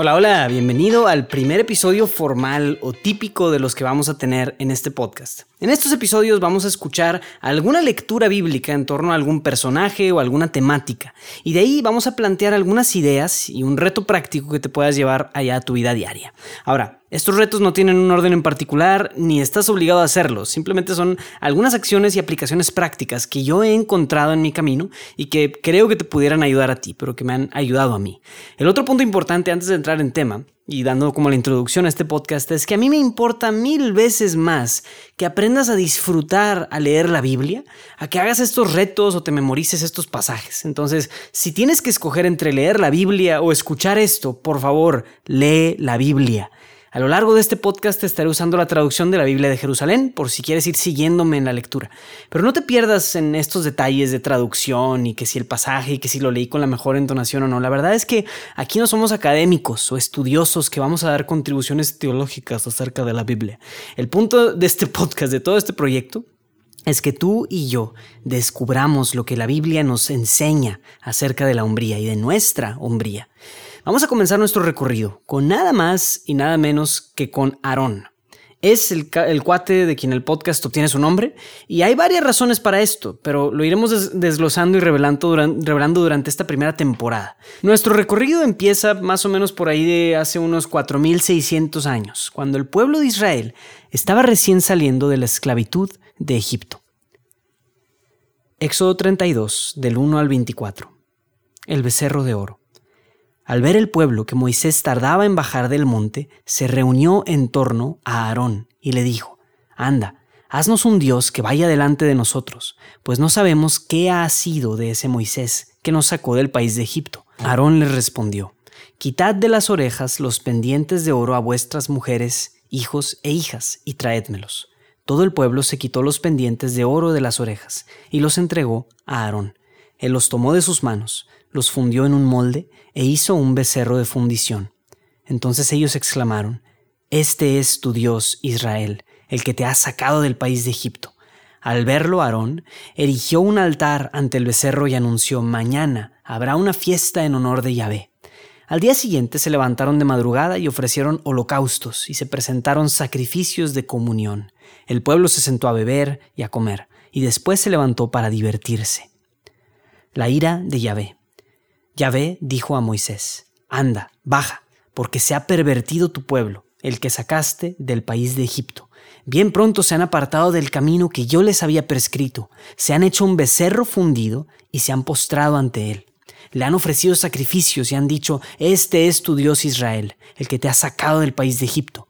Hola, hola, bienvenido al primer episodio formal o típico de los que vamos a tener en este podcast. En estos episodios vamos a escuchar alguna lectura bíblica en torno a algún personaje o alguna temática, y de ahí vamos a plantear algunas ideas y un reto práctico que te puedas llevar allá a tu vida diaria. Ahora, estos retos no tienen un orden en particular ni estás obligado a hacerlos, simplemente son algunas acciones y aplicaciones prácticas que yo he encontrado en mi camino y que creo que te pudieran ayudar a ti, pero que me han ayudado a mí. El otro punto importante antes de entrar en tema y dando como la introducción a este podcast es que a mí me importa mil veces más que aprendas a disfrutar a leer la Biblia, a que hagas estos retos o te memorices estos pasajes. Entonces, si tienes que escoger entre leer la Biblia o escuchar esto, por favor, lee la Biblia. A lo largo de este podcast estaré usando la traducción de la Biblia de Jerusalén por si quieres ir siguiéndome en la lectura. Pero no te pierdas en estos detalles de traducción y que si el pasaje y que si lo leí con la mejor entonación o no. La verdad es que aquí no somos académicos o estudiosos que vamos a dar contribuciones teológicas acerca de la Biblia. El punto de este podcast, de todo este proyecto, es que tú y yo descubramos lo que la Biblia nos enseña acerca de la hombría y de nuestra hombría. Vamos a comenzar nuestro recorrido con nada más y nada menos que con Aarón. Es el, cuate de quien el podcast obtiene su nombre y hay varias razones para esto, pero lo iremos desglosando y revelando, revelando durante esta primera temporada. Nuestro recorrido empieza más o menos por ahí de hace unos 4600 años, cuando el pueblo de Israel estaba recién saliendo de la esclavitud de Egipto. Éxodo 32, del 1 al 24. El becerro de oro. Al ver el pueblo que Moisés tardaba en bajar del monte, se reunió en torno a Aarón y le dijo, Anda, haznos un Dios que vaya delante de nosotros, pues no sabemos qué ha sido de ese Moisés que nos sacó del país de Egipto. Aarón le respondió, Quitad de las orejas los pendientes de oro a vuestras mujeres, hijos e hijas, y traédmelos. Todo el pueblo se quitó los pendientes de oro de las orejas, y los entregó a Aarón. Él los tomó de sus manos, los fundió en un molde e hizo un becerro de fundición. Entonces ellos exclamaron, Este es tu Dios, Israel, el que te ha sacado del país de Egipto. Al verlo, Aarón erigió un altar ante el becerro y anunció, Mañana habrá una fiesta en honor de Yahvé. Al día siguiente se levantaron de madrugada y ofrecieron holocaustos y se presentaron sacrificios de comunión. El pueblo se sentó a beber y a comer, y después se levantó para divertirse. La ira de Yahvé. Yahvé dijo a Moisés, Anda, baja, porque se ha pervertido tu pueblo, el que sacaste del país de Egipto. Bien pronto se han apartado del camino que yo les había prescrito, se han hecho un becerro fundido y se han postrado ante él. Le han ofrecido sacrificios y han dicho, Este es tu Dios Israel, el que te ha sacado del país de Egipto.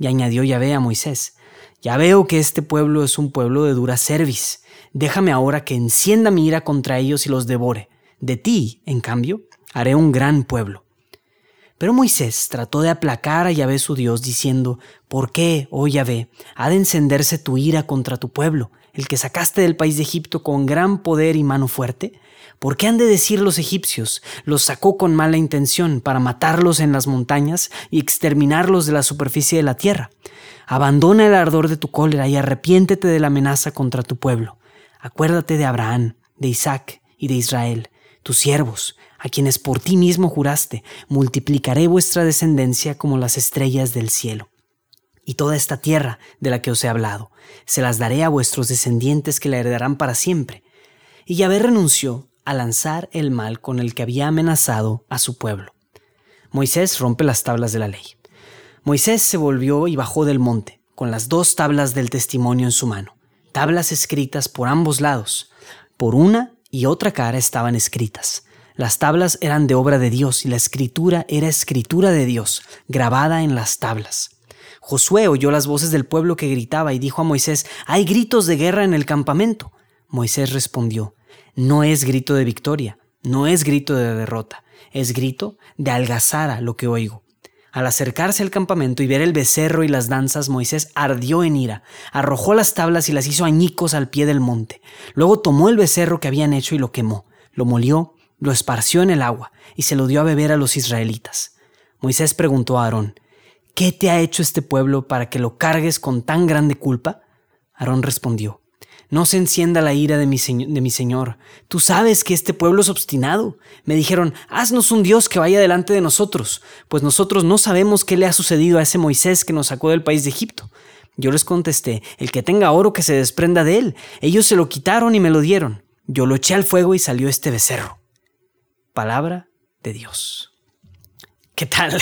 Y añadió Yahvé a Moisés, Ya veo que este pueblo es un pueblo de dura cerviz. Déjame ahora que encienda mi ira contra ellos y los devore de ti, en cambio, haré un gran pueblo. Pero Moisés trató de aplacar a Yahvé su Dios, diciendo, ¿Por qué, oh Yahvé, ha de encenderse tu ira contra tu pueblo, el que sacaste del país de Egipto con gran poder y mano fuerte? ¿Por qué han de decir los egipcios, los sacó con mala intención para matarlos en las montañas y exterminarlos de la superficie de la tierra? Abandona el ardor de tu cólera y arrepiéntete de la amenaza contra tu pueblo. Acuérdate de Abraham, de Isaac y de Israel, tus siervos, a quienes por ti mismo juraste, multiplicaré vuestra descendencia como las estrellas del cielo. Y toda esta tierra de la que os he hablado, se las daré a vuestros descendientes que la heredarán para siempre. Y Yahvé renunció a lanzar el mal con el que había amenazado a su pueblo. Moisés rompe las tablas de la ley. Moisés se volvió y bajó del monte, con las dos tablas del testimonio en su mano, tablas escritas por ambos lados. Por una y otra cara estaban escritas. Las tablas eran de obra de Dios y la escritura era escritura de Dios, grabada en las tablas. Josué oyó las voces del pueblo que gritaba y dijo a Moisés, Hay gritos de guerra en el campamento. Moisés respondió, No es grito de victoria, no es grito de derrota, es grito de algazara lo que oigo. Al acercarse al campamento y ver el becerro y las danzas, Moisés ardió en ira, arrojó las tablas y las hizo añicos al pie del monte. Luego tomó el becerro que habían hecho y lo quemó, lo molió, lo esparció en el agua y se lo dio a beber a los israelitas. Moisés preguntó a Aarón, ¿Qué te ha hecho este pueblo para que lo cargues con tan grande culpa? Aarón respondió, no se encienda la ira de mi, de mi, Señor. Tú sabes que este pueblo es obstinado. Me dijeron, haznos un Dios que vaya delante de nosotros, pues nosotros no sabemos qué le ha sucedido a ese Moisés que nos sacó del país de Egipto. Yo les contesté, el que tenga oro que se desprenda de él. Ellos se lo quitaron y me lo dieron. Yo lo eché al fuego y salió este becerro. Palabra de Dios. ¿Qué tal?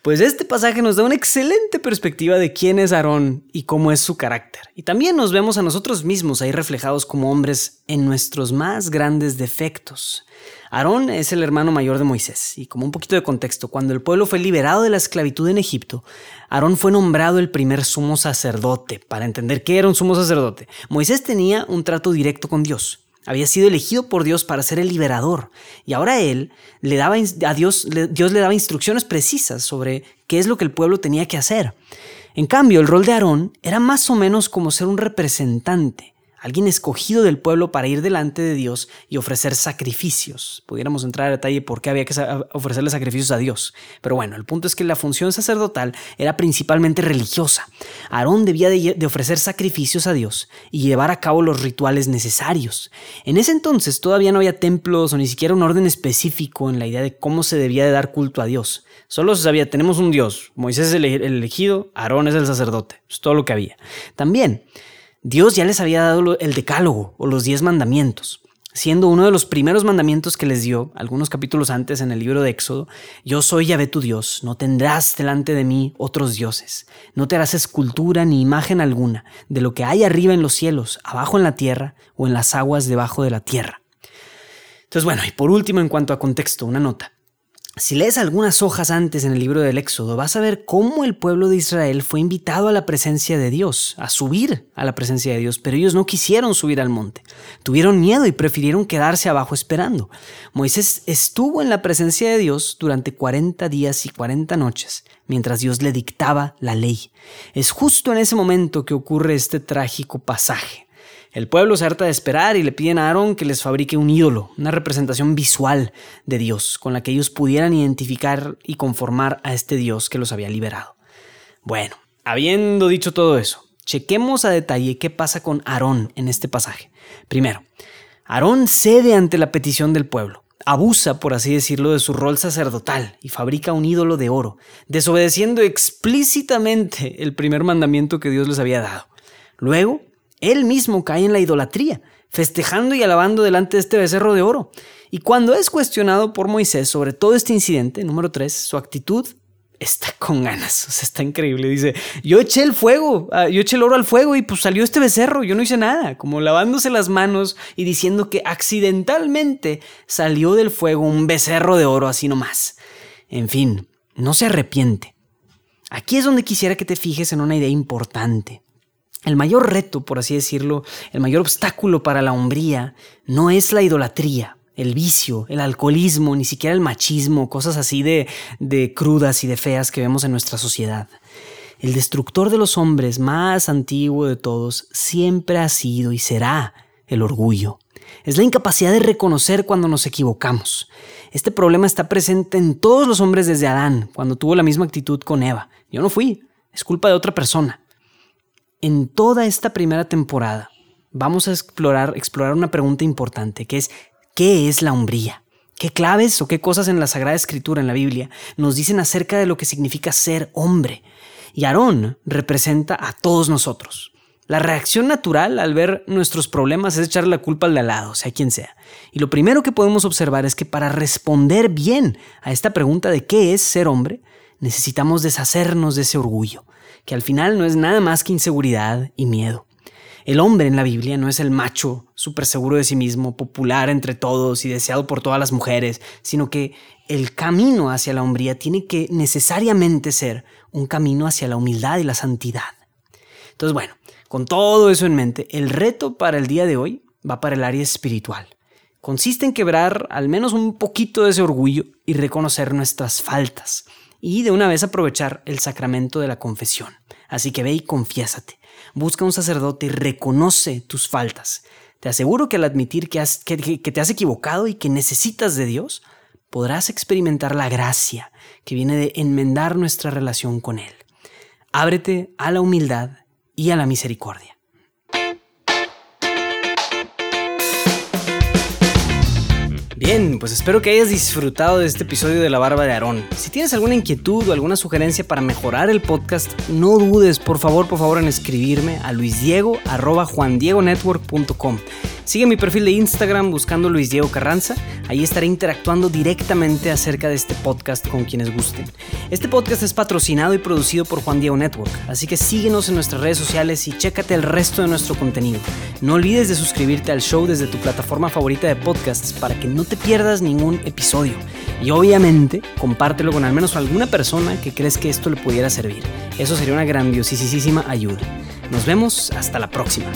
Pues este pasaje nos da una excelente perspectiva de quién es Aarón y cómo es su carácter. Y también nos vemos a nosotros mismos ahí reflejados como hombres en nuestros más grandes defectos. Aarón es el hermano mayor de Moisés, y como un poquito de contexto, cuando el pueblo fue liberado de la esclavitud en Egipto, Aarón fue nombrado el primer sumo sacerdote, para entender qué era un sumo sacerdote. Moisés tenía un trato directo con Dios. Había sido elegido por Dios para ser el liberador. Y ahora él le daba a Dios, Dios le daba instrucciones precisas sobre qué es lo que el pueblo tenía que hacer. En cambio, el rol de Aarón era más o menos como ser un representante, alguien escogido del pueblo para ir delante de Dios y ofrecer sacrificios. Pudiéramos entrar a detalle por qué había que ofrecerle sacrificios a Dios. Pero bueno, el punto es que la función sacerdotal era principalmente religiosa. Aarón debía de, ofrecer sacrificios a Dios y llevar a cabo los rituales necesarios. En ese entonces todavía no había templos o ni siquiera un orden específico en la idea de cómo se debía de dar culto a Dios. Solo se sabía, tenemos un Dios, Moisés es el elegido, Aarón es el sacerdote. Es todo lo que había. También, Dios ya les había dado el decálogo o los diez mandamientos, siendo uno de los primeros mandamientos que les dio, algunos capítulos antes en el libro de Éxodo, yo soy Yahvé tu Dios, no tendrás delante de mí otros dioses, no te harás escultura ni imagen alguna de lo que hay arriba en los cielos, abajo en la tierra o en las aguas debajo de la tierra. Entonces, bueno, y por último, en cuanto a contexto, una nota. Si lees algunas hojas antes en el libro del Éxodo, vas a ver cómo el pueblo de Israel fue invitado a la presencia de Dios, a subir a la presencia de Dios, pero ellos no quisieron subir al monte. Tuvieron miedo y prefirieron quedarse abajo esperando. Moisés estuvo en la presencia de Dios durante 40 días y 40 noches, mientras Dios le dictaba la ley. Es justo en ese momento que ocurre este trágico pasaje. El pueblo se harta de esperar y le piden a Aarón que les fabrique un ídolo, una representación visual de Dios, con la que ellos pudieran identificar y conformar a este Dios que los había liberado. Bueno, habiendo dicho todo eso, chequemos a detalle qué pasa con Aarón en este pasaje. Primero, Aarón cede ante la petición del pueblo abusa, por así decirlo, de su rol sacerdotal y fabrica un ídolo de oro, desobedeciendo explícitamente el primer mandamiento que Dios les había dado. Luego, él mismo cae en la idolatría, festejando y alabando delante de este becerro de oro. Y cuando es cuestionado por Moisés sobre todo este incidente, número 3, su actitud está con ganas, o sea, está increíble. Dice, yo eché el fuego, ah, yo eché el oro al fuego y pues salió este becerro, yo no hice nada, como lavándose las manos y diciendo que accidentalmente salió del fuego un becerro de oro así nomás. En fin, no se arrepiente. Aquí es donde quisiera que te fijes en una idea importante. El mayor reto, por así decirlo, el mayor obstáculo para la hombría no es la idolatría, el vicio, el alcoholismo, ni siquiera el machismo, cosas así de, de crudas y de feas que vemos en nuestra sociedad. El destructor de los hombres más antiguo de todos siempre ha sido y será el orgullo. Es la incapacidad de reconocer cuando nos equivocamos. Este problema está presente en todos los hombres desde Adán, cuando tuvo la misma actitud con Eva. Yo no fui, es culpa de otra persona. En toda esta primera temporada vamos a explorar, explorar una pregunta importante, que es ¿qué es la hombría? ¿Qué claves o qué cosas en la Sagrada Escritura, en la Biblia, nos dicen acerca de lo que significa ser hombre? Y Aarón representa a todos nosotros. La reacción natural al ver nuestros problemas es echarle la culpa al de al lado, sea quien sea. Y lo primero que podemos observar es que para responder bien a esta pregunta de qué es ser hombre, necesitamos deshacernos de ese orgullo, que al final no es nada más que inseguridad y miedo. El hombre en la Biblia no es el macho súper seguro de sí mismo, popular entre todos y deseado por todas las mujeres, sino que el camino hacia la hombría tiene que necesariamente ser un camino hacia la humildad y la santidad. Entonces, bueno, con todo eso en mente, el reto para el día de hoy va para el área espiritual. Consiste en quebrar al menos un poquito de ese orgullo y reconocer nuestras faltas y de una vez aprovechar el sacramento de la confesión. Así que ve y confiésate. Busca un sacerdote y reconoce tus faltas. Te aseguro que al admitir que, que te has equivocado y que necesitas de Dios, podrás experimentar la gracia que viene de enmendar nuestra relación con Él. Ábrete a la humildad y a la misericordia. Bien, pues espero que hayas disfrutado de este episodio de La Barba de Aarón. Si tienes alguna inquietud o alguna sugerencia para mejorar el podcast, no dudes, por favor, por favor, en escribirme a luisdiego.juandiegonetwork.com. Sigue mi perfil de Instagram buscando Luis Diego Carranza. Ahí estaré interactuando directamente acerca de este podcast con quienes gusten. Este podcast es patrocinado y producido por Juan Diego Network, así que síguenos en nuestras redes sociales y chécate el resto de nuestro contenido. No olvides de suscribirte al show desde tu plataforma favorita de podcasts para que no te pierdas ningún episodio. Y obviamente, compártelo con al menos alguna persona que crees que esto le pudiera servir. Eso sería una grandiosísima ayuda. Nos vemos hasta la próxima.